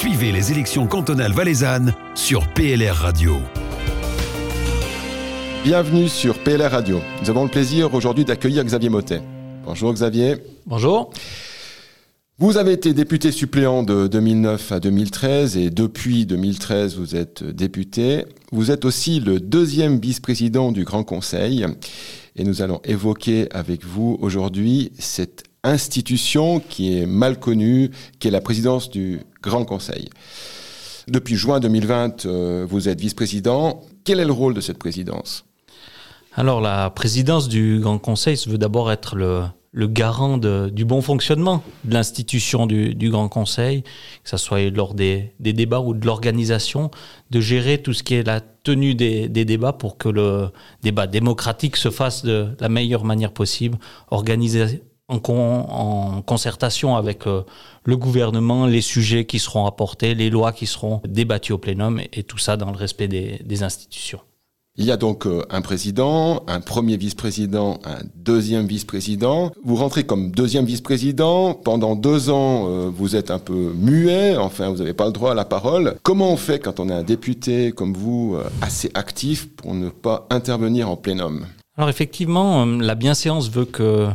Suivez les élections cantonales valaisannes sur PLR Radio. Bienvenue sur PLR Radio. Nous avons le plaisir aujourd'hui d'accueillir Xavier Motet. Bonjour Xavier. Bonjour. Vous avez été député suppléant de 2009 à 2013 et depuis 2013 vous êtes député. Vous êtes aussi le deuxième vice-président du Grand Conseil et nous allons évoquer avec vous aujourd'hui cette institution qui est mal connue, qui est la présidence du Grand Conseil. Depuis juin 2020, euh, vous êtes vice-président. Quel est le rôle de cette présidence? Alors la présidence du Grand Conseil se veut d'abord être le, garant du bon fonctionnement de l'institution du, Grand Conseil, que ce soit lors des, débats ou de l'organisation, de gérer tout ce qui est la tenue des, débats pour que le débat démocratique se fasse de la meilleure manière possible, organisé en, en concertation avec euh, le gouvernement, les sujets qui seront apportés, les lois qui seront débattues au plénum, et, tout ça dans le respect des institutions. Il y a donc euh, un président, un premier vice-président, un deuxième vice-président. Vous rentrez comme deuxième vice-président. Pendant deux ans, euh, vous êtes un peu muet. Enfin, vous n'avez pas le droit à la parole. Comment on fait quand on est un député comme vous, assez actif, pour ne pas intervenir en plénum? Alors effectivement, la bienséance veut que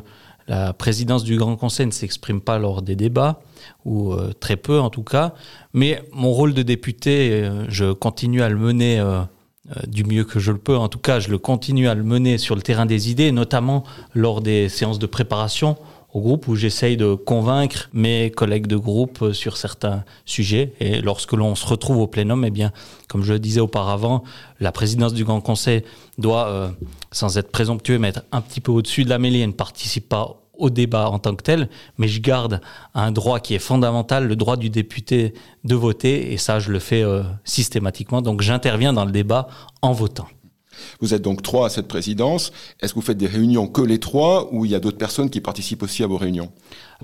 la présidence du Grand Conseil ne s'exprime pas lors des débats, ou très peu en tout cas. Mais mon rôle de député, je continue à le mener euh, du mieux que je le peux. En tout cas, je le continue à le mener sur le terrain des idées, notamment lors des séances de préparation au groupe où j'essaye de convaincre mes collègues de groupe sur certains sujets. Et lorsque l'on se retrouve au plénum, eh bien, comme je le disais auparavant, la présidence du Grand Conseil doit, euh, sans être présomptueux, mettre un petit peu au-dessus de la mêlée et ne participe pas au débat en tant que tel, mais je garde un droit qui est fondamental, le droit du député de voter, et ça, je le fais euh, systématiquement. Donc, j'interviens dans le débat en votant. Vous êtes donc trois à cette présidence. Est-ce que vous faites des réunions que les trois ou il y a d'autres personnes qui participent aussi à vos réunions?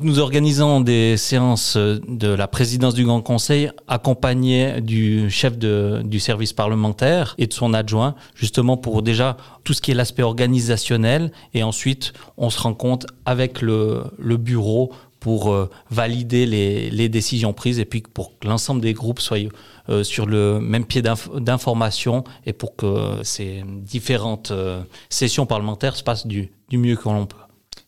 Nous organisons des séances de la présidence du Grand Conseil accompagnées du chef du service parlementaire et de son adjoint, justement pour déjà tout ce qui est l'aspect organisationnel et ensuite on se rend compte avec le, le bureau pour euh, valider les, décisions prises et puis pour que l'ensemble des groupes soient euh, sur le même pied d'information et pour que ces différentes euh, sessions parlementaires se passent du, du mieux que l'on peut.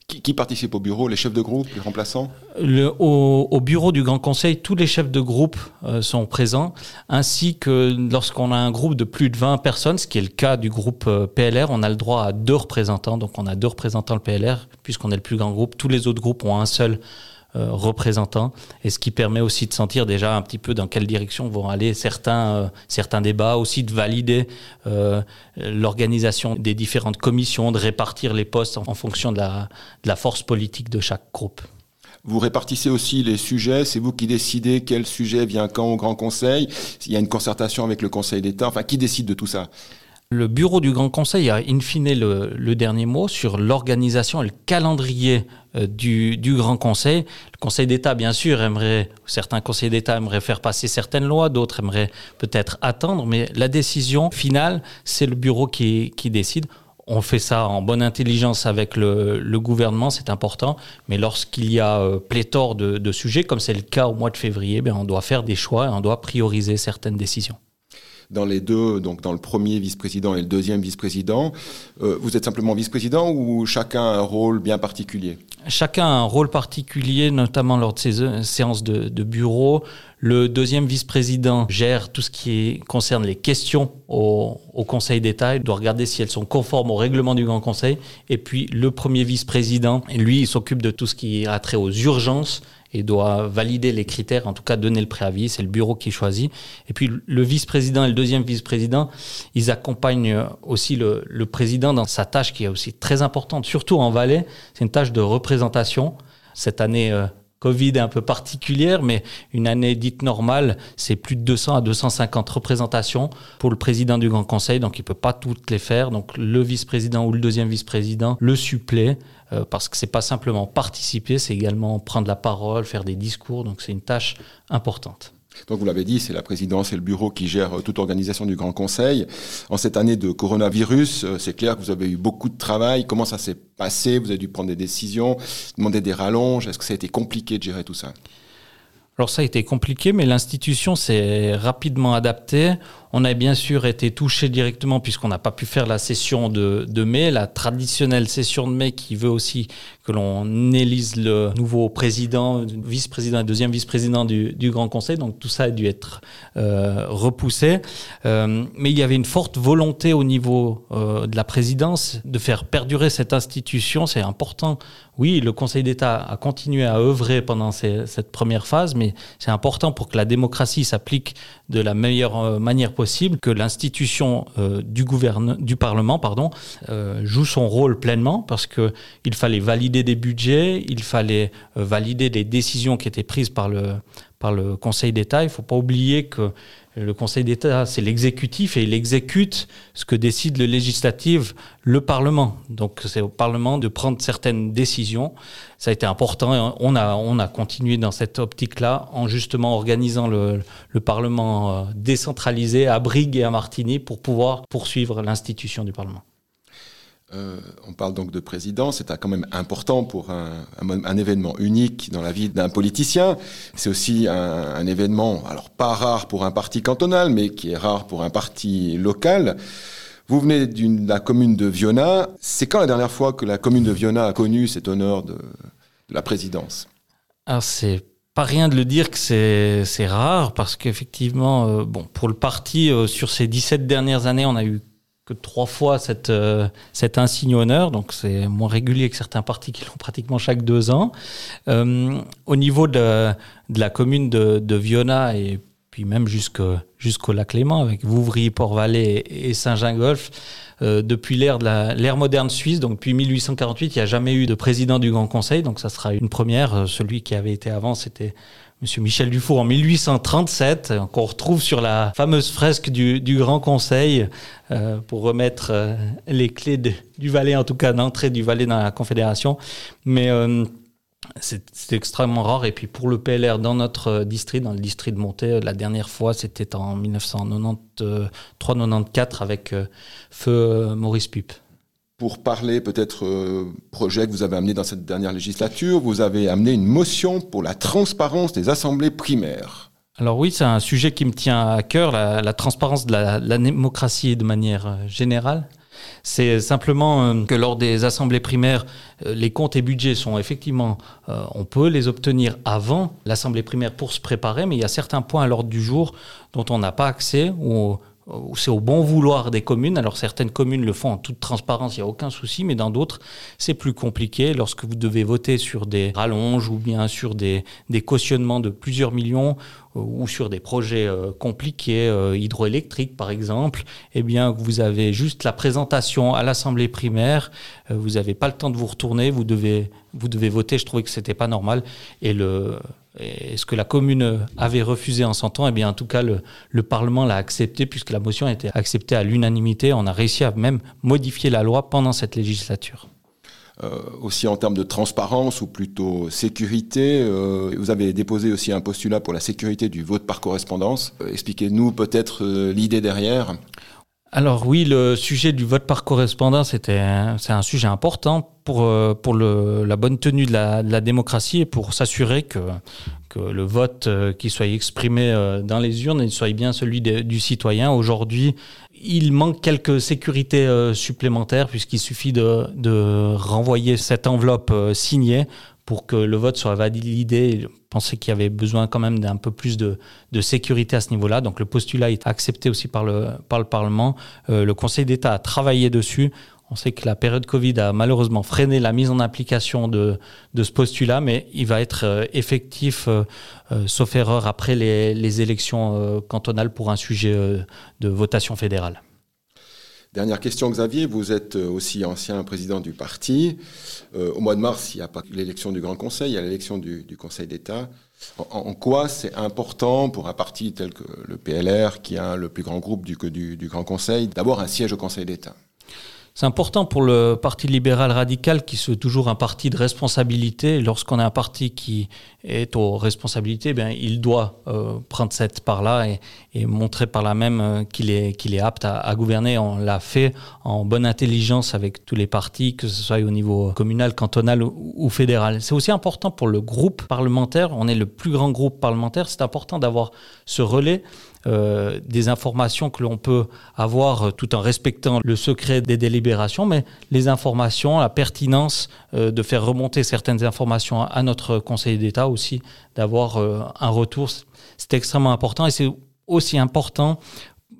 Qui, participe au bureau Les chefs de groupe, les remplaçants au, au, bureau du Grand Conseil, tous les chefs de groupe sont présents, ainsi que lorsqu'on a un groupe de plus de 20 personnes, ce qui est le cas du groupe PLR, on a le droit à deux représentants. Donc on a deux représentants le PLR, puisqu'on est le plus grand groupe. Tous les autres groupes ont un seul euh, représentants, et ce qui permet aussi de sentir déjà un petit peu dans quelle direction vont aller certains, euh, certains débats, aussi de valider euh, l'organisation des différentes commissions, de répartir les postes en, fonction de la, de la force politique de chaque groupe. Vous répartissez aussi les sujets, c'est vous qui décidez quel sujet vient quand au Grand Conseil, il y a une concertation avec le Conseil d'État, enfin qui décide de tout ça? Le bureau du Grand Conseil a in fine le, dernier mot sur l'organisation et le calendrier euh, du, Grand Conseil. Le Conseil d'État, bien sûr, aimerait, certains conseils d'État aimeraient faire passer certaines lois, d'autres aimeraient peut-être attendre, mais la décision finale, c'est le bureau qui, décide. On fait ça en bonne intelligence avec le, gouvernement, c'est important. Mais lorsqu'il y a euh, pléthore de, sujets, comme c'est le cas au mois de février, ben, on doit faire des choix et on doit prioriser certaines décisions dans les deux, donc dans le premier vice-président et le deuxième vice-président. Euh, vous êtes simplement vice-président ou chacun a un rôle bien particulier? Chacun a un rôle particulier, notamment lors de ces euh, séances de, bureau. Le deuxième vice-président gère tout ce qui concerne les questions au, au Conseil d'État. Il doit regarder si elles sont conformes au règlement du Grand Conseil. Et puis le premier vice-président, lui, il s'occupe de tout ce qui a trait aux urgences et doit valider les critères, en tout cas donner le préavis. C'est le bureau qui choisit. Et puis le vice-président et le deuxième vice-président, ils accompagnent aussi le, le, président dans sa tâche qui est aussi très importante, surtout en Valais. C'est une tâche de représentation. Cette année, euh, Covid est un peu particulière, mais une année dite normale, c'est plus de 200 à 250 représentations pour le président du Grand Conseil, donc il peut pas toutes les faire. Donc le vice-président ou le deuxième vice-président le supplée euh, parce que c'est pas simplement participer, c'est également prendre la parole, faire des discours. Donc c'est une tâche importante. Donc vous l'avez dit, c'est la présidence et le bureau qui gèrent euh, toute organisation du Grand Conseil. En cette année de coronavirus, euh, c'est clair que vous avez eu beaucoup de travail. Comment ça s'est passé? Vous avez dû prendre des décisions, demander des rallonges. Est-ce que ça a été compliqué de gérer tout ça? Alors ça a été compliqué, mais l'institution s'est rapidement adaptée. On a bien sûr été touché directement puisqu'on n'a pas pu faire la session de, mai, la traditionnelle session de mai qui veut aussi que l'on élise le nouveau président, vice-président et deuxième vice-président du, Grand Conseil. Donc tout ça a dû être euh, repoussé. Euh, mais il y avait une forte volonté au niveau euh, de la présidence de faire perdurer cette institution. C'est important. Oui, le Conseil d'État a continué à œuvrer pendant cette première phase, mais c'est important pour que la démocratie s'applique de la meilleure manière possible possible que l'institution euh, du, gouverne, du Parlement pardon, euh, joue son rôle pleinement parce qu'il fallait valider des budgets, il fallait euh, valider des décisions qui étaient prises par le, par le Conseil d'État. Il ne faut pas oublier que le Conseil d'État, c'est l'exécutif et il exécute ce que décide le législatif, le Parlement. Donc c'est au Parlement de prendre certaines décisions. Ça a été important. On a, on a continué dans cette optique-là en justement organisant le, le Parlement euh, décentralisé à Brigue et à Martigny pour pouvoir poursuivre l'institution du Parlement. Euh, on parle donc de président, c'est quand même important pour un, événement unique dans la vie d'un politicien. C'est aussi un, événement, alors pas rare pour un parti cantonal, mais qui est rare pour un parti local. Vous venez de la commune de Viona. C'est quand la dernière fois que la commune de Viona a connu cet honneur de, de la présidence? Alors c'est pas rien de le dire que c'est rare parce qu'effectivement, euh, bon, pour le parti, euh, sur ces 17 dernières années, on a eu que trois fois cette, euh, cet insigne honneur, donc c'est moins régulier que certains partis qui l'ont pratiquement chaque deux ans. Euh, au niveau de, de, la commune de, Viona et puis même jusqu'au jusqu'au lac Léman, avec Vouvry, Port-Valais et Saint-Gingolf, euh, depuis l'ère l'ère moderne suisse, donc depuis 1848, il n'y a jamais eu de président du Grand Conseil, donc ça sera une première. Euh, celui qui avait été avant, c'était Monsieur Michel Dufour en 1837, qu'on retrouve sur la fameuse fresque du, Grand Conseil euh, pour remettre euh, les clés du Valais, en tout cas d'entrée du Valais dans la Confédération. Mais euh, c'est extrêmement rare. Et puis pour le PLR dans notre district, dans le district de Montée, la dernière fois, c'était en 1993-94 avec feu Maurice Pup pour parler peut-être euh, projet que vous avez amené dans cette dernière législature. Vous avez amené une motion pour la transparence des assemblées primaires. Alors oui, c'est un sujet qui me tient à cœur, la, transparence de la, la, démocratie de manière euh, générale. C'est simplement euh, que lors des assemblées primaires, euh, les comptes et budgets sont effectivement, on peut les obtenir avant l'assemblée primaire pour se préparer, mais il y a certains points à l'ordre du jour dont on n'a pas accès ou c'est au bon vouloir des communes. Alors certaines communes le font en toute transparence, il n'y a aucun souci, mais dans d'autres, c'est plus compliqué. Lorsque vous devez voter sur des rallonges ou bien sur des, des cautionnements de plusieurs millions euh, ou sur des projets euh, compliqués, euh, hydroélectriques par exemple, eh bien vous avez juste la présentation à l'assemblée primaire, vous n'avez pas le temps de vous retourner, vous devez, vous devez voter, je trouvais que c'était pas normal, et le et ce que la commune avait refusé en son temps, eh bien, en tout cas, le, le Parlement l'a accepté puisque la motion a été acceptée à l'unanimité. On a réussi à même modifier la loi pendant cette législature. Euh, aussi en termes de transparence ou plutôt sécurité. Euh, vous avez déposé aussi un postulat pour la sécurité du vote par correspondance. Euh, Expliquez-nous peut-être l'idée derrière. Alors oui, le sujet du vote par correspondance, c'est un sujet important pour, euh, pour le, la bonne tenue de la, de la, démocratie et pour s'assurer que, que le vote euh, qui soit exprimé euh, dans les urnes soit bien celui du citoyen. Aujourd'hui, il manque quelques sécurités supplémentaires puisqu'il suffit de, de renvoyer cette enveloppe signée pour que le vote soit validé. Je pensais qu'il y avait besoin quand même d'un peu plus de, sécurité à ce niveau-là. Donc le postulat est accepté aussi par le, par le Parlement. Euh, le Conseil d'État a travaillé dessus. On sait que la période Covid a malheureusement freiné la mise en application de, de ce postulat, mais il va être euh, effectif, euh, euh, sauf erreur, après les, les élections cantonales pour un sujet de votation fédérale. Dernière question, Xavier. Vous êtes aussi ancien président du parti. Euh, au mois de mars, il n'y a pas l'élection du Grand Conseil, il y a l'élection du, Conseil d'État. En, quoi c'est important pour un parti tel que le PLR, qui a le plus grand groupe du Grand Conseil, d'avoir un siège au Conseil d'État? C'est important pour le Parti libéral radical qui veut toujours un parti de responsabilité. Lorsqu'on a un parti qui est aux responsabilités, bien, il doit euh, prendre cette part-là et, montrer par là même euh, qu'il est, est apte à, gouverner. On l'a fait en bonne intelligence avec tous les partis, que ce soit au niveau communal, cantonal ou fédéral. C'est aussi important pour le groupe parlementaire. On est le plus grand groupe parlementaire. C'est important d'avoir ce relais euh, des informations que l'on peut avoir euh, tout en respectant le secret des délibérations, mais les informations, la pertinence euh, de faire remonter certaines informations à notre Conseil d'État aussi, d'avoir un retour, c'est extrêmement important et c'est aussi important,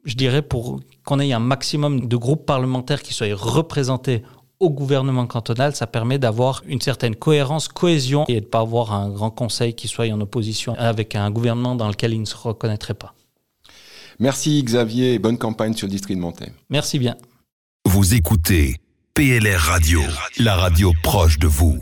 je dirais, pour qu'on ait un maximum de groupes parlementaires qui soient représentés au gouvernement cantonal, ça permet d'avoir une certaine cohérence, cohésion et de ne pas avoir un grand conseil qui soit en opposition avec un gouvernement dans lequel il ne se reconnaîtrait pas. Merci Xavier et bonne campagne sur le district de Montaigne. Merci bien. Vous écoutez PLR Radio, la radio proche de vous.